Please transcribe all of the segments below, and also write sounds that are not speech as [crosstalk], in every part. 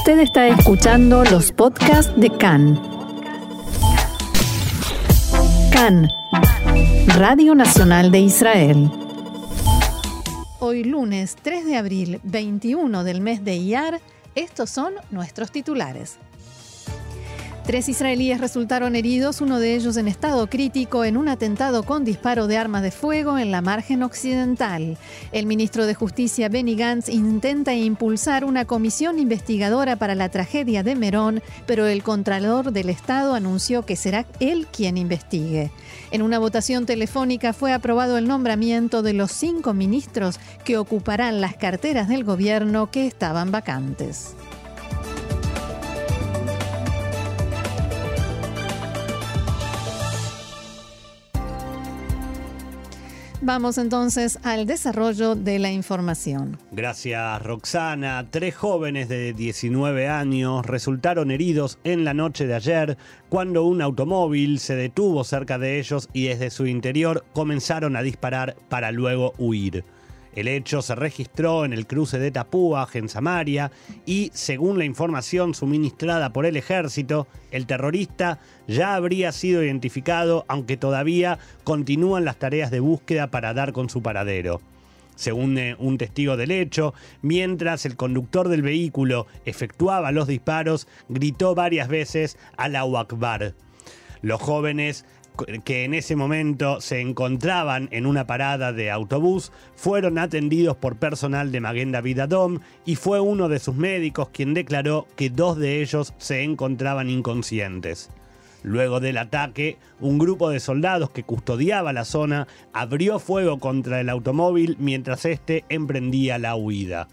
Usted está escuchando los podcasts de CAN. CAN, Radio Nacional de Israel. Hoy lunes 3 de abril, 21 del mes de Iyar, estos son nuestros titulares. Tres israelíes resultaron heridos, uno de ellos en estado crítico, en un atentado con disparo de armas de fuego en la margen occidental. El ministro de Justicia Benny Gantz intenta impulsar una comisión investigadora para la tragedia de Merón, pero el Contralor del Estado anunció que será él quien investigue. En una votación telefónica fue aprobado el nombramiento de los cinco ministros que ocuparán las carteras del gobierno que estaban vacantes. Vamos entonces al desarrollo de la información. Gracias Roxana. Tres jóvenes de 19 años resultaron heridos en la noche de ayer cuando un automóvil se detuvo cerca de ellos y desde su interior comenzaron a disparar para luego huir. El hecho se registró en el cruce de Tapuaj, en Samaria, y según la información suministrada por el ejército, el terrorista ya habría sido identificado, aunque todavía continúan las tareas de búsqueda para dar con su paradero. Según eh, un testigo del hecho, mientras el conductor del vehículo efectuaba los disparos, gritó varias veces Allahu Akbar. Los jóvenes que en ese momento se encontraban en una parada de autobús fueron atendidos por personal de Maguen David Adom y fue uno de sus médicos quien declaró que dos de ellos se encontraban inconscientes. Luego del ataque, un grupo de soldados que custodiaba la zona abrió fuego contra el automóvil mientras este emprendía la huida.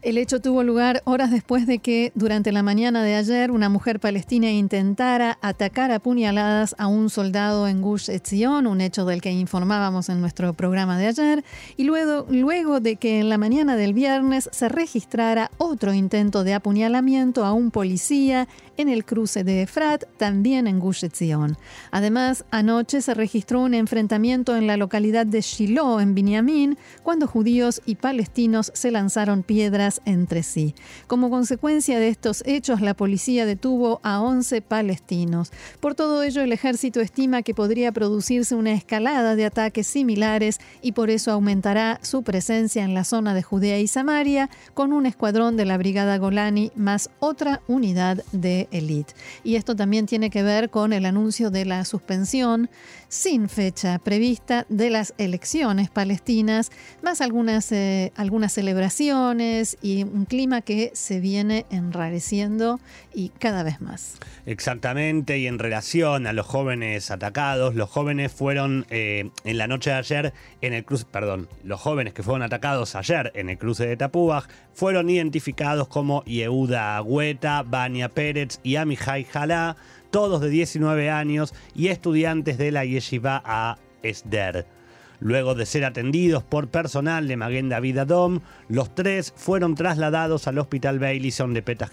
El hecho tuvo lugar horas después de que, durante la mañana de ayer, una mujer palestina intentara atacar a puñaladas a un soldado en Gush Etzion, un hecho del que informábamos en nuestro programa de ayer, y luego, luego de que en la mañana del viernes se registrara otro intento de apuñalamiento a un policía en el cruce de Efrat, también en Gush Etzion. Además, anoche se registró un enfrentamiento en la localidad de Shiloh, en Binyamin, cuando judíos y palestinos se lanzaron piedras entre sí. Como consecuencia de estos hechos, la policía detuvo a 11 palestinos. Por todo ello, el ejército estima que podría producirse una escalada de ataques similares y por eso aumentará su presencia en la zona de Judea y Samaria con un escuadrón de la Brigada Golani más otra unidad de élite. Y esto también tiene que ver con el anuncio de la suspensión sin fecha prevista de las elecciones palestinas, más algunas, eh, algunas celebraciones y un clima que se viene enrareciendo y cada vez más. Exactamente, y en relación a los jóvenes atacados, los jóvenes fueron eh, en la noche de ayer en el cruce, perdón, los jóvenes que fueron atacados ayer en el cruce de Tapúbaj fueron identificados como Yehuda Agüeta, Bania Pérez y Amihai Jalá, todos de 19 años y estudiantes de la Yeshiva a Esder. Luego de ser atendidos por personal de Maguen David Adom, los tres fueron trasladados al Hospital Baileyson de Petah.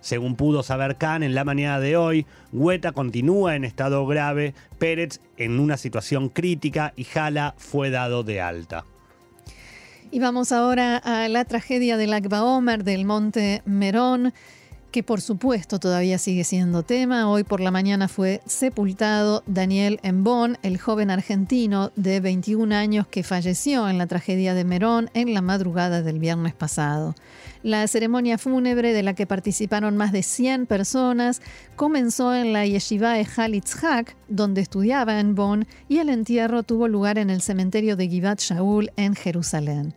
Según pudo saber Khan en la mañana de hoy, Hueta continúa en estado grave, Pérez en una situación crítica y Jala fue dado de alta. Y vamos ahora a la tragedia del Akba Omer del Monte Merón que por supuesto todavía sigue siendo tema. Hoy por la mañana fue sepultado Daniel Embón, el joven argentino de 21 años que falleció en la tragedia de Merón en la madrugada del viernes pasado. La ceremonia fúnebre de la que participaron más de 100 personas comenzó en la yeshiva Halitzhak, donde estudiaba Embón, y el entierro tuvo lugar en el cementerio de Givat Shaul en Jerusalén.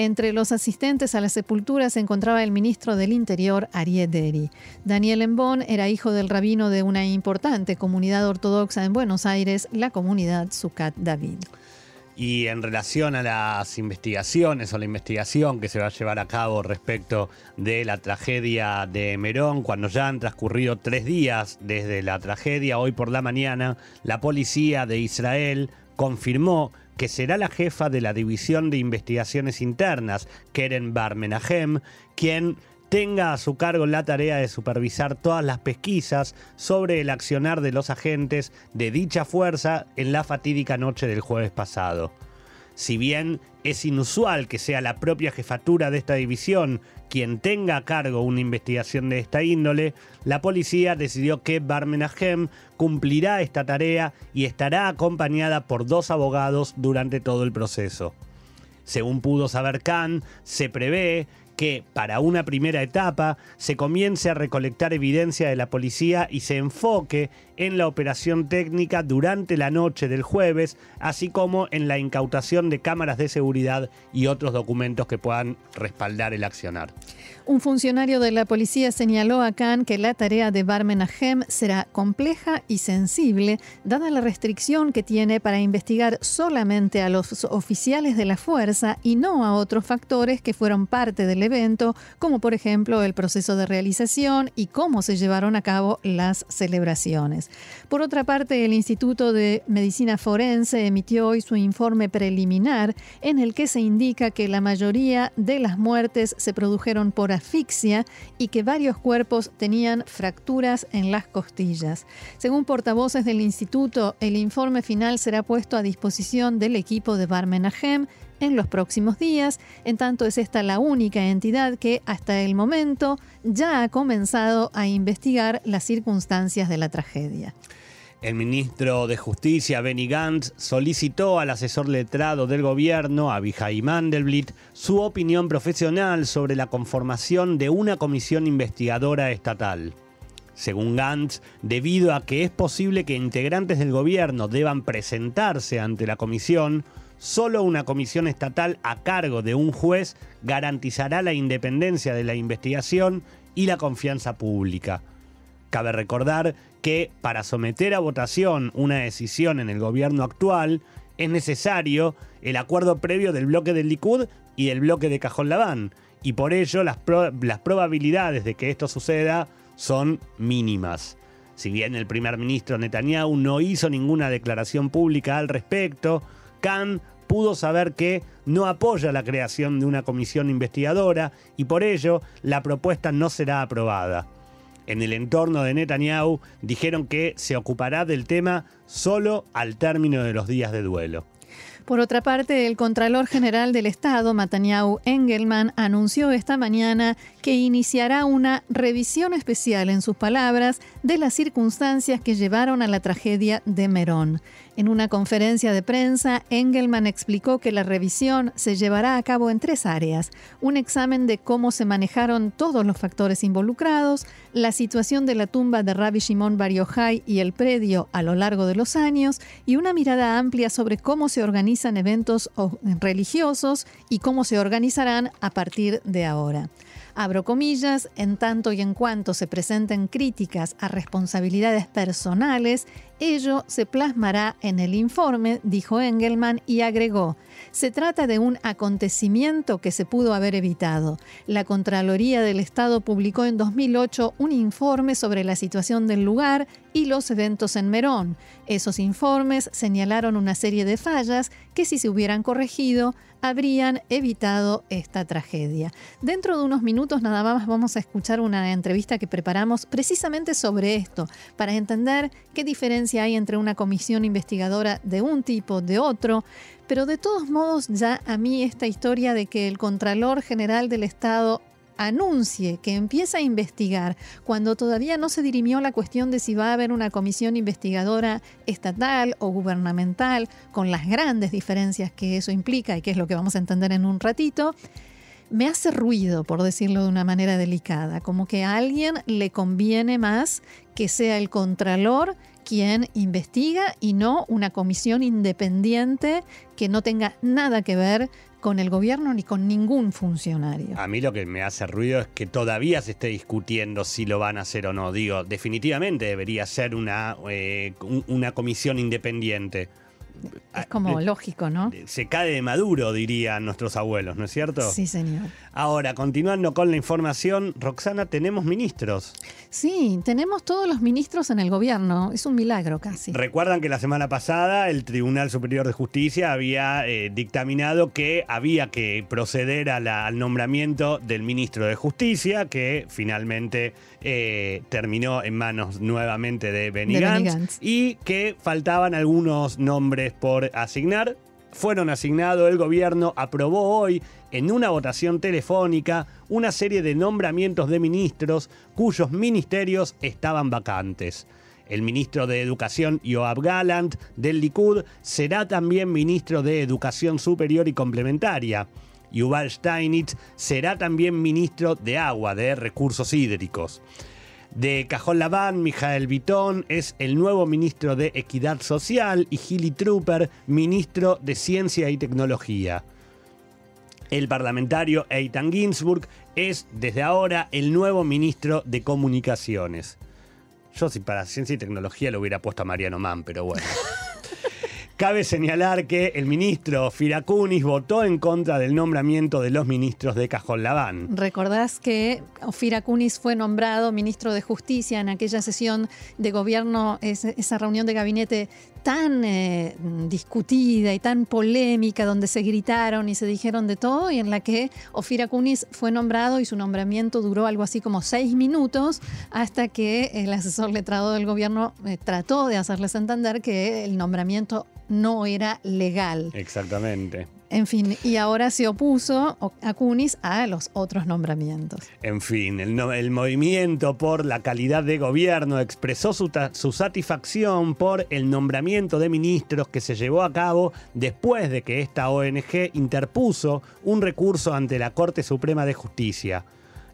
Entre los asistentes a la sepultura se encontraba el ministro del Interior, Ariel Deri. Daniel Embón era hijo del rabino de una importante comunidad ortodoxa en Buenos Aires, la comunidad Sucat David. Y en relación a las investigaciones o la investigación que se va a llevar a cabo respecto de la tragedia de Merón, cuando ya han transcurrido tres días desde la tragedia, hoy por la mañana, la policía de Israel confirmó que será la jefa de la División de Investigaciones Internas, Keren Bar Menahem, quien tenga a su cargo la tarea de supervisar todas las pesquisas sobre el accionar de los agentes de dicha fuerza en la fatídica noche del jueves pasado. Si bien es inusual que sea la propia jefatura de esta división quien tenga a cargo una investigación de esta índole, la policía decidió que Barmenahem cumplirá esta tarea y estará acompañada por dos abogados durante todo el proceso. Según pudo saber Khan, se prevé que para una primera etapa se comience a recolectar evidencia de la policía y se enfoque en la operación técnica durante la noche del jueves, así como en la incautación de cámaras de seguridad y otros documentos que puedan respaldar el accionar. Un funcionario de la policía señaló a Khan que la tarea de Barmen Ahem será compleja y sensible, dada la restricción que tiene para investigar solamente a los oficiales de la fuerza y no a otros factores que fueron parte del evento, como por ejemplo el proceso de realización y cómo se llevaron a cabo las celebraciones. Por otra parte, el Instituto de Medicina Forense emitió hoy su informe preliminar en el que se indica que la mayoría de las muertes se produjeron por asfixia y que varios cuerpos tenían fracturas en las costillas. Según portavoces del instituto, el informe final será puesto a disposición del equipo de Barmenahem en los próximos días, en tanto es esta la única entidad que hasta el momento ya ha comenzado a investigar las circunstancias de la tragedia. El ministro de Justicia, Benny Gantz, solicitó al asesor letrado del gobierno, Abihai Mandelblit, su opinión profesional sobre la conformación de una comisión investigadora estatal. Según Gantz, debido a que es posible que integrantes del gobierno deban presentarse ante la comisión, solo una comisión estatal a cargo de un juez garantizará la independencia de la investigación y la confianza pública. Cabe recordar que para someter a votación una decisión en el gobierno actual es necesario el acuerdo previo del bloque del Likud y del bloque de Cajón Labán. Y por ello las, las probabilidades de que esto suceda son mínimas. Si bien el primer ministro Netanyahu no hizo ninguna declaración pública al respecto, Khan pudo saber que no apoya la creación de una comisión investigadora y por ello la propuesta no será aprobada en el entorno de Netanyahu dijeron que se ocupará del tema solo al término de los días de duelo. Por otra parte, el Contralor General del Estado, Mataniau Engelman, anunció esta mañana que iniciará una revisión especial, en sus palabras, de las circunstancias que llevaron a la tragedia de Merón. En una conferencia de prensa, Engelman explicó que la revisión se llevará a cabo en tres áreas. Un examen de cómo se manejaron todos los factores involucrados, la situación de la tumba de Rabbi Shimon Bar Yochai y el predio a lo largo de los años, y una mirada amplia sobre cómo se organizan eventos religiosos y cómo se organizarán a partir de ahora. Abro comillas, en tanto y en cuanto se presenten críticas a responsabilidades personales, ello se plasmará en el informe, dijo Engelman y agregó, se trata de un acontecimiento que se pudo haber evitado. La Contraloría del Estado publicó en 2008 un informe sobre la situación del lugar y los eventos en Merón. Esos informes señalaron una serie de fallas que si se hubieran corregido habrían evitado esta tragedia. Dentro de unos minutos nada más vamos a escuchar una entrevista que preparamos precisamente sobre esto, para entender qué diferencia hay entre una comisión investigadora de un tipo, de otro, pero de todos modos ya a mí esta historia de que el Contralor General del Estado anuncie que empieza a investigar cuando todavía no se dirimió la cuestión de si va a haber una comisión investigadora estatal o gubernamental, con las grandes diferencias que eso implica y que es lo que vamos a entender en un ratito, me hace ruido, por decirlo de una manera delicada, como que a alguien le conviene más que sea el contralor quien investiga y no una comisión independiente que no tenga nada que ver con el gobierno ni con ningún funcionario. A mí lo que me hace ruido es que todavía se esté discutiendo si lo van a hacer o no. Digo, definitivamente debería ser una, eh, una comisión independiente. Es como lógico, ¿no? Se cae de maduro, dirían nuestros abuelos, ¿no es cierto? Sí, señor. Ahora, continuando con la información, Roxana, tenemos ministros. Sí, tenemos todos los ministros en el gobierno. Es un milagro casi. Recuerdan que la semana pasada el Tribunal Superior de Justicia había eh, dictaminado que había que proceder al nombramiento del ministro de Justicia, que finalmente eh, terminó en manos nuevamente de Benny, Gantz, y que faltaban algunos nombres por asignar fueron asignados, el gobierno aprobó hoy en una votación telefónica una serie de nombramientos de ministros cuyos ministerios estaban vacantes. El ministro de Educación, Yoav Gallant, del Likud, será también ministro de Educación Superior y Complementaria. Yuval Steinitz será también ministro de Agua, de Recursos Hídricos. De Cajón Labán, Mijael Vitón es el nuevo ministro de Equidad Social y Gilly Trooper, ministro de Ciencia y Tecnología. El parlamentario Eitan Ginsburg es desde ahora el nuevo ministro de Comunicaciones. Yo si para Ciencia y Tecnología lo hubiera puesto a Mariano Mann, pero bueno. [laughs] Cabe señalar que el ministro Firacunis votó en contra del nombramiento de los ministros de Cajón Labán. Recordás que Firacunis fue nombrado ministro de Justicia en aquella sesión de gobierno, esa reunión de gabinete tan eh, discutida y tan polémica, donde se gritaron y se dijeron de todo, y en la que Ofira Kunis fue nombrado y su nombramiento duró algo así como seis minutos, hasta que el asesor letrado del gobierno eh, trató de hacerles entender que el nombramiento no era legal. Exactamente. En fin, y ahora se opuso a Kunis a los otros nombramientos. En fin, el, movimiento por la calidad de gobierno expresó su, su, satisfacción por el nombramiento de ministros que se llevó a cabo después de que esta ONG interpuso un recurso ante la Corte Suprema de Justicia.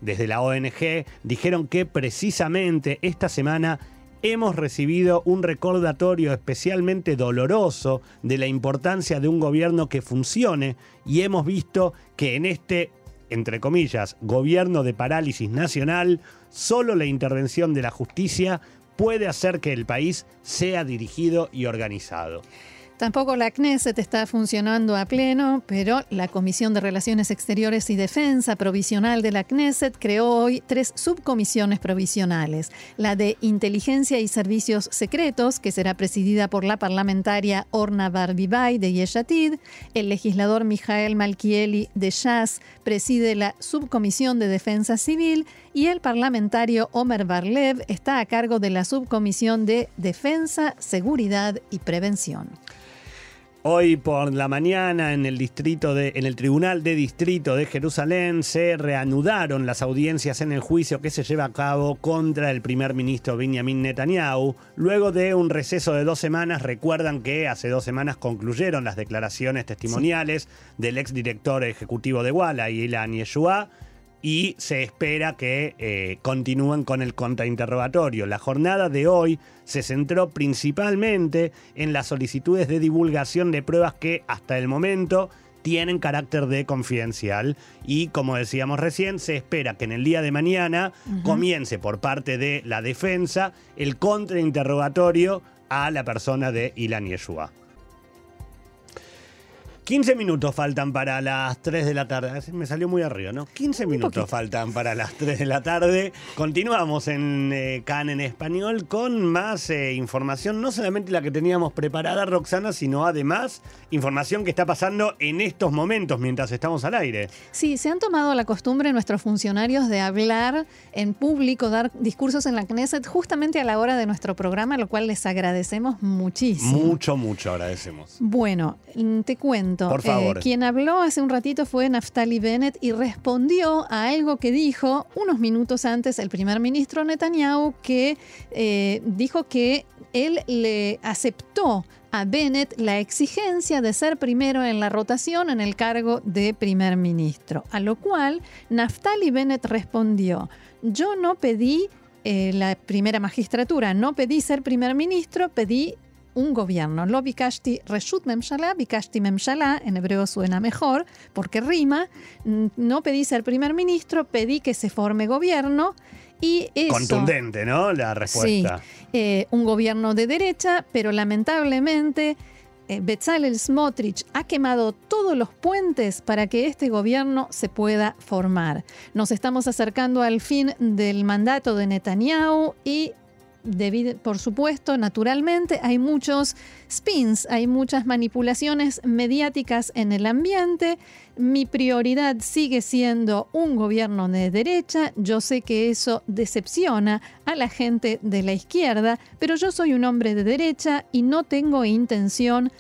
Desde la ONG dijeron que precisamente esta semana hemos recibido un recordatorio especialmente doloroso de la importancia de un gobierno que funcione y hemos visto que en este, entre comillas, gobierno de parálisis nacional, solo la intervención de la justicia puede hacer que el país sea dirigido y organizado. Tampoco la Knesset está funcionando a pleno, pero la Comisión de Relaciones Exteriores y Defensa Provisional de la Knesset creó hoy tres subcomisiones provisionales. La de Inteligencia y Servicios Secretos, que será presidida por la parlamentaria Orna Barbibay de Yeshatid. El legislador Mijael Malkieli de Shas preside la Subcomisión de Defensa Civil y el parlamentario Omer Barlev está a cargo de la Subcomisión de Defensa, Seguridad y Prevención. Hoy por la mañana en el distrito de, en el Tribunal de Distrito de Jerusalén se reanudaron las audiencias en el juicio que se lleva a cabo contra el primer ministro Benjamin Netanyahu. Luego de un receso de dos semanas, recuerdan que hace dos semanas concluyeron las declaraciones testimoniales del exdirector ejecutivo de Walla, Ilan Yeshua, y se espera que eh, continúen con el contrainterrogatorio. La jornada de hoy se centró principalmente en las solicitudes de divulgación de pruebas que hasta el momento tienen carácter de confidencial y como decíamos recién, se espera que en el día de mañana comience por parte de la defensa el contrainterrogatorio a la persona de Ilan Yeshua. 15 minutos faltan para las 3 de la tarde. Me salió muy arriba, ¿no? 15 minutos faltan para las 3 de la tarde. Continuamos en eh, CAN en español con más eh, información, no solamente la que teníamos preparada, Roxana, sino además información que está pasando en estos momentos mientras estamos al aire. Sí, se han tomado la costumbre nuestros funcionarios de hablar en público, dar discursos en la Knesset justamente a la hora de nuestro programa, lo cual les agradecemos muchísimo. Mucho, mucho agradecemos. Bueno, te cuento. Por favor. Eh, quien habló hace un ratito fue Naftali Bennett y respondió a algo que dijo unos minutos antes el primer ministro Netanyahu, que eh, dijo que él le aceptó a Bennett la exigencia de ser primero en la rotación en el cargo de primer ministro. A lo cual Naftali Bennett respondió, yo no pedí eh, la primera magistratura, no pedí ser primer ministro, pedí un gobierno. Lo bikashti reshut bikashti en hebreo suena mejor porque rima. No pedí ser primer ministro, pedí que se forme gobierno. Y eso, Contundente, ¿no? La respuesta. Sí, eh, un gobierno de derecha, pero lamentablemente eh, Bezalel Smotrich ha quemado todos los puentes para que este gobierno se pueda formar. Nos estamos acercando al fin del mandato de Netanyahu y por supuesto, naturalmente, hay muchos spins, hay muchas manipulaciones mediáticas en el ambiente. Mi prioridad sigue siendo un gobierno de derecha. Yo sé que eso decepciona a la gente de la izquierda, pero yo soy un hombre de derecha y no tengo intención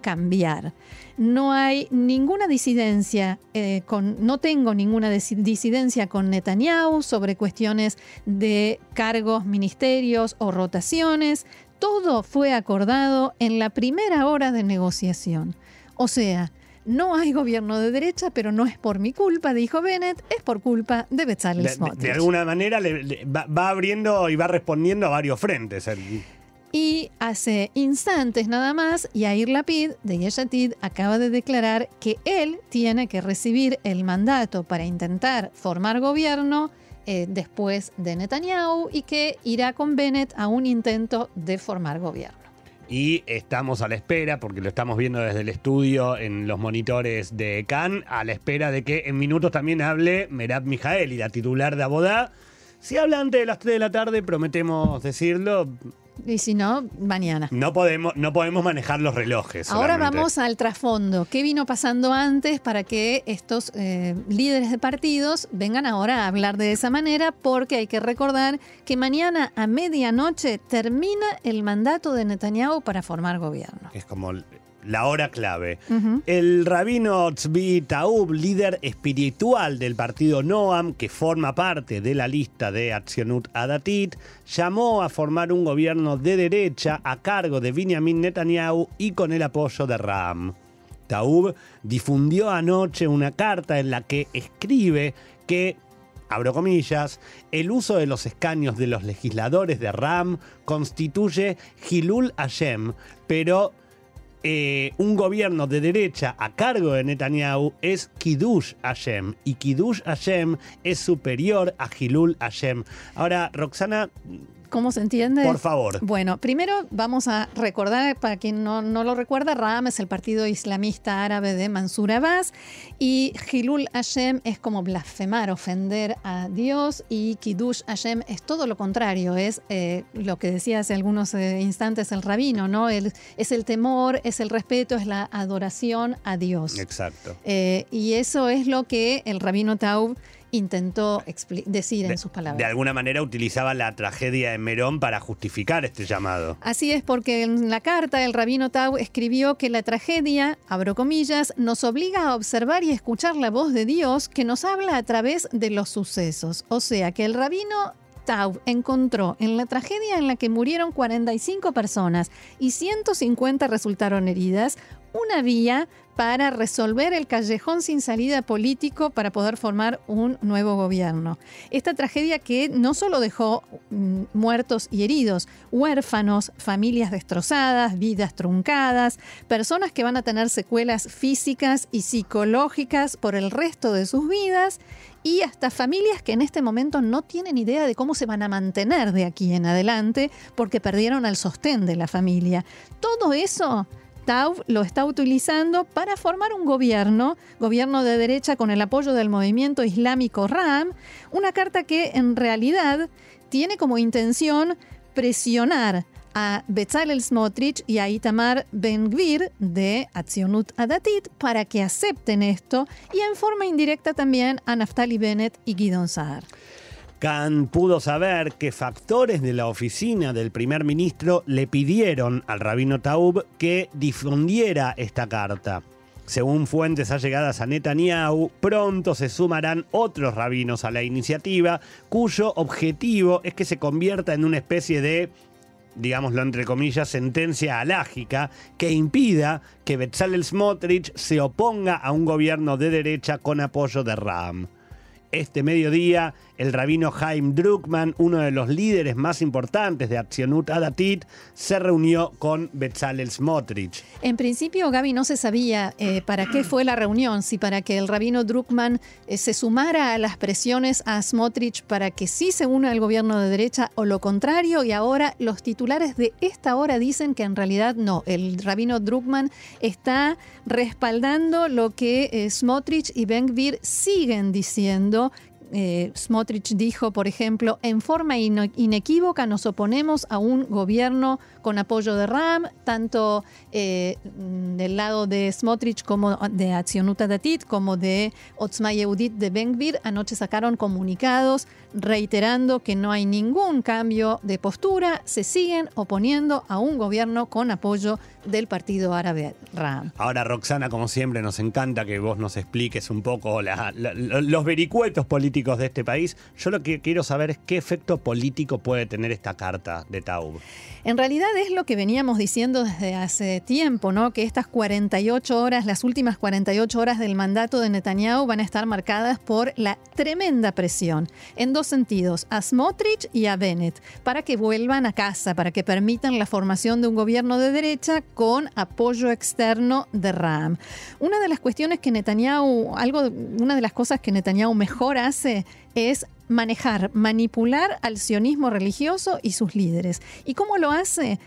cambiar. No hay ninguna disidencia, eh, con, no tengo ninguna disidencia con Netanyahu sobre cuestiones de cargos, ministerios o rotaciones. Todo fue acordado en la primera hora de negociación. O sea, no hay gobierno de derecha, pero no es por mi culpa, dijo Bennett, es por culpa de Bezalel Smotrich. De, alguna manera va, abriendo y va respondiendo a varios frentes. Y hace instantes nada más, Yair Lapid de Yeshatid acaba de declarar que él tiene que recibir el mandato para intentar formar gobierno eh, después de Netanyahu y que irá con Bennett a un intento de formar gobierno. Y estamos a la espera, porque lo estamos viendo desde el estudio en los monitores de Cannes, a la espera de que en minutos también hable Merab Mijaeli, la titular de Abodá. Si habla antes de las 3 de la tarde, prometemos decirlo, y si no, mañana. No podemos, no podemos manejar los relojes. Ahora vamos al trasfondo. ¿Qué vino pasando antes para que estos eh, líderes de partidos vengan ahora a hablar de esa manera? Porque hay que recordar que mañana a medianoche termina el mandato de Netanyahu para formar gobierno. Es como la hora clave. El rabino Tzvi Taub, líder espiritual del partido Noam, que forma parte de la lista de Accionut Adatit, llamó a formar un gobierno de derecha a cargo de Benjamin Netanyahu y con el apoyo de Ram. Taub difundió anoche una carta en la que escribe que abro comillas, el uso de los escaños de los legisladores de RAM constituye Hilul Hashem, pero eh, un gobierno de derecha a cargo de Netanyahu es Kiddush Hashem. Y Kiddush Hashem es superior a Hilul Hashem. Ahora, Roxana, ¿Cómo se entiende? Por favor. Bueno, primero vamos a recordar, para quien no, no, lo recuerda, Ram es el partido islamista árabe de Mansur Abbas y Hilul Hashem es como blasfemar, ofender a Dios y Kiddush Hashem es todo lo contrario, es eh, lo que decía hace algunos eh, instantes el rabino, ¿no? El, es el temor, es el respeto, es la adoración a Dios. Exacto. Eh, y eso es lo que el rabino Taub intentó decir en sus palabras. De alguna manera utilizaba la tragedia de Merón para justificar este llamado. Así es, porque en la carta el rabino Tau escribió que la tragedia, abro comillas, nos obliga a observar y escuchar la voz de Dios que nos habla a través de los sucesos. O sea, que el rabino Tau encontró en la tragedia en la que murieron 45 personas y 150 resultaron heridas una vía para resolver el callejón sin salida político para poder formar un nuevo gobierno. Esta tragedia que no solo dejó mm, muertos y heridos, huérfanos, familias destrozadas, vidas truncadas, personas que van a tener secuelas físicas y psicológicas por el resto de sus vidas y hasta familias que en este momento no tienen idea de cómo se van a mantener de aquí en adelante porque perdieron el sostén de la familia. Todo eso Taub lo está utilizando para formar un gobierno, gobierno de derecha con el apoyo del movimiento islámico RAM, una carta que en realidad tiene como intención presionar a Bezalel Smotrich y a Itamar Ben-Gvir de Atzionut Adatit para que acepten esto y en forma indirecta también a Naftali Bennett y Guidon Saar. Khan pudo saber que factores de la oficina del primer ministro le pidieron al rabino Taub que difundiera esta carta. Según fuentes allegadas a Netanyahu, pronto se sumarán otros rabinos a la iniciativa, cuyo objetivo es que se convierta en una especie de, digámoslo entre comillas, sentencia alágica que impida que Bezalel Smotrich se oponga a un gobierno de derecha con apoyo de Ram. Este mediodía, el rabino Haim Druckmann, uno de los líderes más importantes de Accionut Adatit, se reunió con Bezalel Smotrich. En principio, Gaby, no se sabía eh, para qué fue la reunión, si para que el rabino Druckmann eh, se sumara a las presiones a Smotrich para que sí se una al gobierno de derecha o lo contrario, y ahora los titulares de esta hora dicen que en realidad no, el rabino Druckmann está respaldando lo que eh, Smotrich y Ben Gvir siguen diciendo eh, Smotrich dijo, por ejemplo, en forma inequívoca nos oponemos a un gobierno con apoyo de RAM, tanto eh, del lado de Smotrich como de Accionuta Datit, como de Otzma Yehudit de Benvir. Anoche sacaron comunicados reiterando que no hay ningún cambio de postura, se siguen oponiendo a un gobierno con apoyo del Partido Árabe RAM. Ahora, Roxana, como siempre, nos encanta que vos nos expliques un poco los vericuetos políticos de este país. Yo lo que quiero saber es qué efecto político puede tener esta carta de Taub. En realidad es lo que veníamos diciendo desde hace tiempo, ¿no? Que estas 48 horas, las últimas 48 horas del mandato de Netanyahu van a estar marcadas por la tremenda presión, en dos sentidos, a Smotrich y a Bennett, para que vuelvan a casa, para que permitan la formación de un gobierno de derecha con apoyo externo de Ram. Una de las cuestiones que Netanyahu, algo, una de las cosas que Netanyahu mejor hace es manejar, manipular al sionismo religioso y sus líderes. ¿Y cómo lo hace?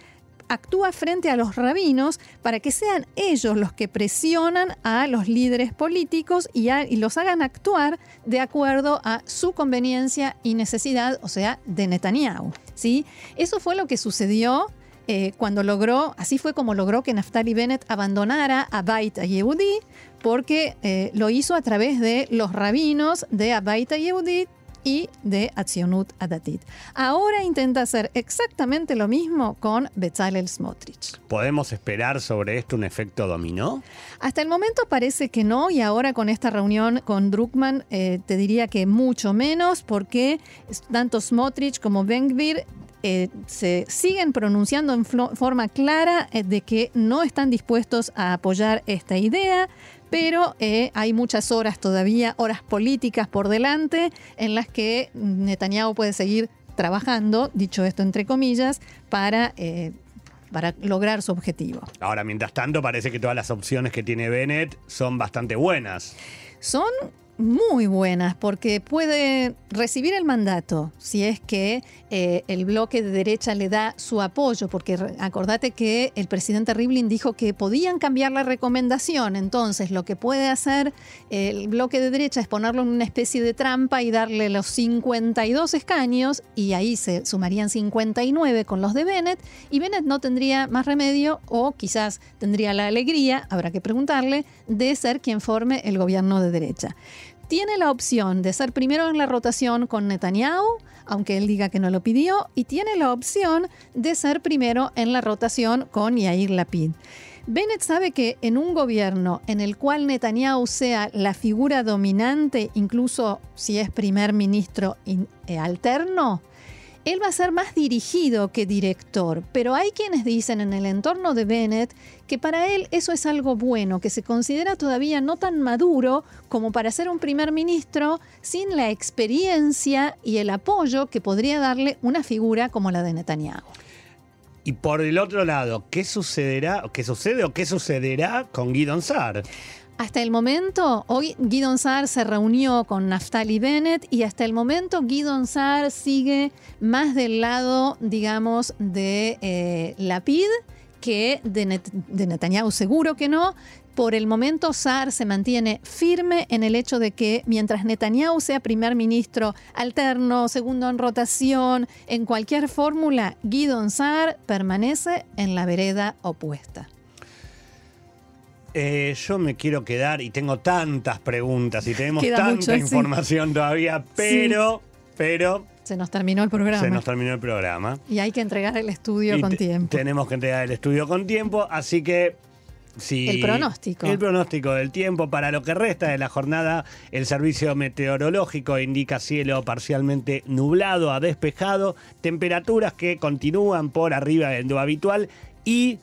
actúa frente a los rabinos para que sean ellos los que presionan a los líderes políticos y, los hagan actuar de acuerdo a su conveniencia y necesidad, o sea, de Netanyahu. ¿sí? Eso fue lo que sucedió eh, cuando logró, así fue como logró que Naftali Bennett abandonara a Bait Yehudi, porque eh, lo hizo a través de los rabinos de Abaita Yehudi y de Atzionut Adatit. Ahora intenta hacer exactamente lo mismo con Bezalel Smotrich. ¿Podemos esperar sobre esto un efecto dominó? Hasta el momento parece que no y ahora con esta reunión con Druckmann eh, te diría que mucho menos porque tanto Smotrich como Bengvir eh, se siguen pronunciando en forma clara eh, de que no están dispuestos a apoyar esta idea pero eh, hay muchas horas todavía, horas políticas por delante, en las que Netanyahu puede seguir trabajando, dicho esto entre comillas, para, eh, para lograr su objetivo. Ahora, mientras tanto, parece que todas las opciones que tiene Bennett son bastante buenas. Son muy buenas porque puede recibir el mandato si es que eh, el bloque de derecha le da su apoyo, porque acordate que el presidente Rivlin dijo que podían cambiar la recomendación, entonces lo que puede hacer el bloque de derecha es ponerlo en una especie de trampa y darle los 52 escaños y ahí se sumarían 59 con los de Bennett y Bennett no tendría más remedio o quizás tendría la alegría, habrá que preguntarle, de ser quien forme el gobierno de derecha tiene la opción de ser primero en la rotación con Netanyahu, aunque él diga que no lo pidió, y tiene la opción de ser primero en la rotación con Yair Lapid. Bennett sabe que en un gobierno en el cual Netanyahu sea la figura dominante, incluso si es primer ministro eh, alterno, él va a ser más dirigido que director, pero hay quienes dicen en el entorno de Bennett que para él eso es algo bueno, que se considera todavía no tan maduro como para ser un primer ministro sin la experiencia y el apoyo que podría darle una figura como la de Netanyahu. Y por el otro lado, ¿qué sucederá, qué sucede o qué sucederá con Guido Sar? Hasta el momento, hoy Guidon Saar se reunió con Naftali Bennett y hasta el momento Guidon Saar sigue más del lado, digamos, de eh, Lapid que de, de, Netanyahu. Seguro que no. Por el momento, Saar se mantiene firme en el hecho de que mientras Netanyahu sea primer ministro alterno, segundo en rotación, en cualquier fórmula, Guidon Saar permanece en la vereda opuesta. Eh, yo me quiero quedar y tengo tantas preguntas y tenemos tanta información todavía, pero, pero se nos terminó el programa. Se nos terminó el programa. Y hay que entregar el estudio con tiempo. Tenemos que entregar el estudio con tiempo, así que Sí, el pronóstico. El pronóstico del tiempo. Para lo que resta de la jornada, el servicio meteorológico indica cielo parcialmente nublado a despejado, temperaturas que continúan por arriba de lo habitual y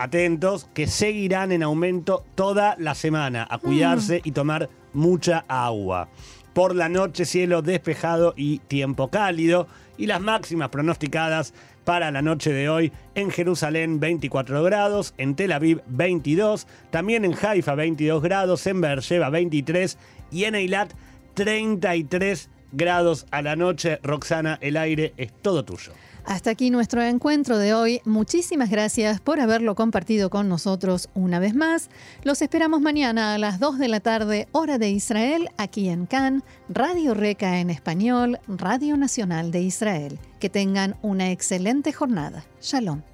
atentos, que seguirán en aumento toda la semana. A cuidarse y tomar mucha agua. Por la noche, cielo despejado y tiempo cálido. Y las máximas pronosticadas para la noche de hoy en Jerusalén 24 grados, en Tel Aviv 22, también en Haifa 22 grados, en Beersheba 23 y en Eilat 33 grados a la noche. Roxana, el aire es todo tuyo. Hasta aquí nuestro encuentro de hoy. Muchísimas gracias por haberlo compartido con nosotros una vez más. Los esperamos mañana a las 2 de la tarde, hora de Israel, aquí en Cannes, Radio Reca en español, Radio Nacional de Israel. Que tengan una excelente jornada. Shalom.